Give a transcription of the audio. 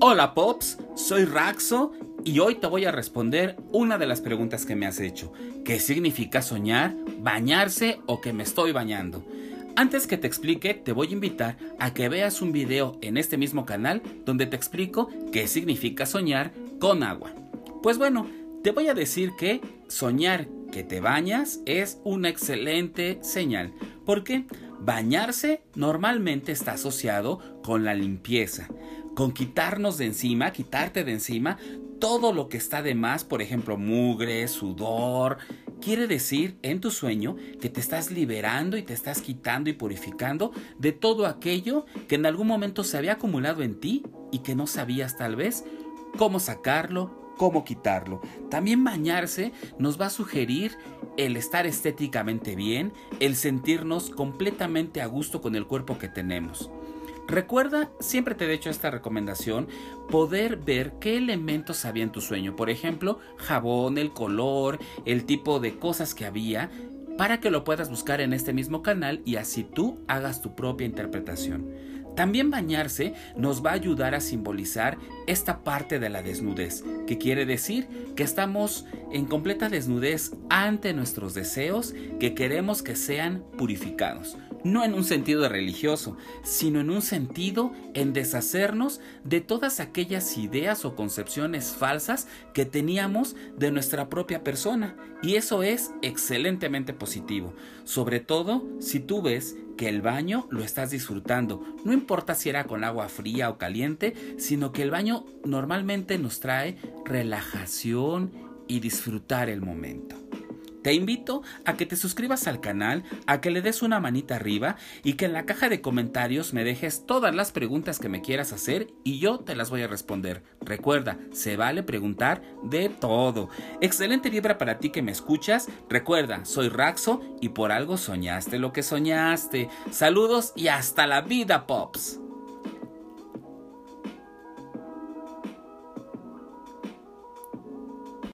Hola Pops, soy Raxo y hoy te voy a responder una de las preguntas que me has hecho. ¿Qué significa soñar, bañarse o que me estoy bañando? Antes que te explique, te voy a invitar a que veas un video en este mismo canal donde te explico qué significa soñar con agua. Pues bueno, te voy a decir que soñar que te bañas es una excelente señal. ¿Por qué? Bañarse normalmente está asociado con la limpieza, con quitarnos de encima, quitarte de encima todo lo que está de más, por ejemplo, mugre, sudor. Quiere decir en tu sueño que te estás liberando y te estás quitando y purificando de todo aquello que en algún momento se había acumulado en ti y que no sabías tal vez cómo sacarlo, cómo quitarlo. También bañarse nos va a sugerir el estar estéticamente bien, el sentirnos completamente a gusto con el cuerpo que tenemos. Recuerda, siempre te he hecho esta recomendación, poder ver qué elementos había en tu sueño. Por ejemplo, jabón, el color, el tipo de cosas que había, para que lo puedas buscar en este mismo canal y así tú hagas tu propia interpretación. También bañarse nos va a ayudar a simbolizar esta parte de la desnudez, que quiere decir que estamos en completa desnudez ante nuestros deseos que queremos que sean purificados. No en un sentido religioso, sino en un sentido en deshacernos de todas aquellas ideas o concepciones falsas que teníamos de nuestra propia persona. Y eso es excelentemente positivo, sobre todo si tú ves que el baño lo estás disfrutando. No importa si era con agua fría o caliente, sino que el baño normalmente nos trae relajación y disfrutar el momento. Te invito a que te suscribas al canal, a que le des una manita arriba y que en la caja de comentarios me dejes todas las preguntas que me quieras hacer y yo te las voy a responder. Recuerda, se vale preguntar de todo. Excelente vibra para ti que me escuchas. Recuerda, soy Raxo y por algo soñaste lo que soñaste. Saludos y hasta la vida, Pops.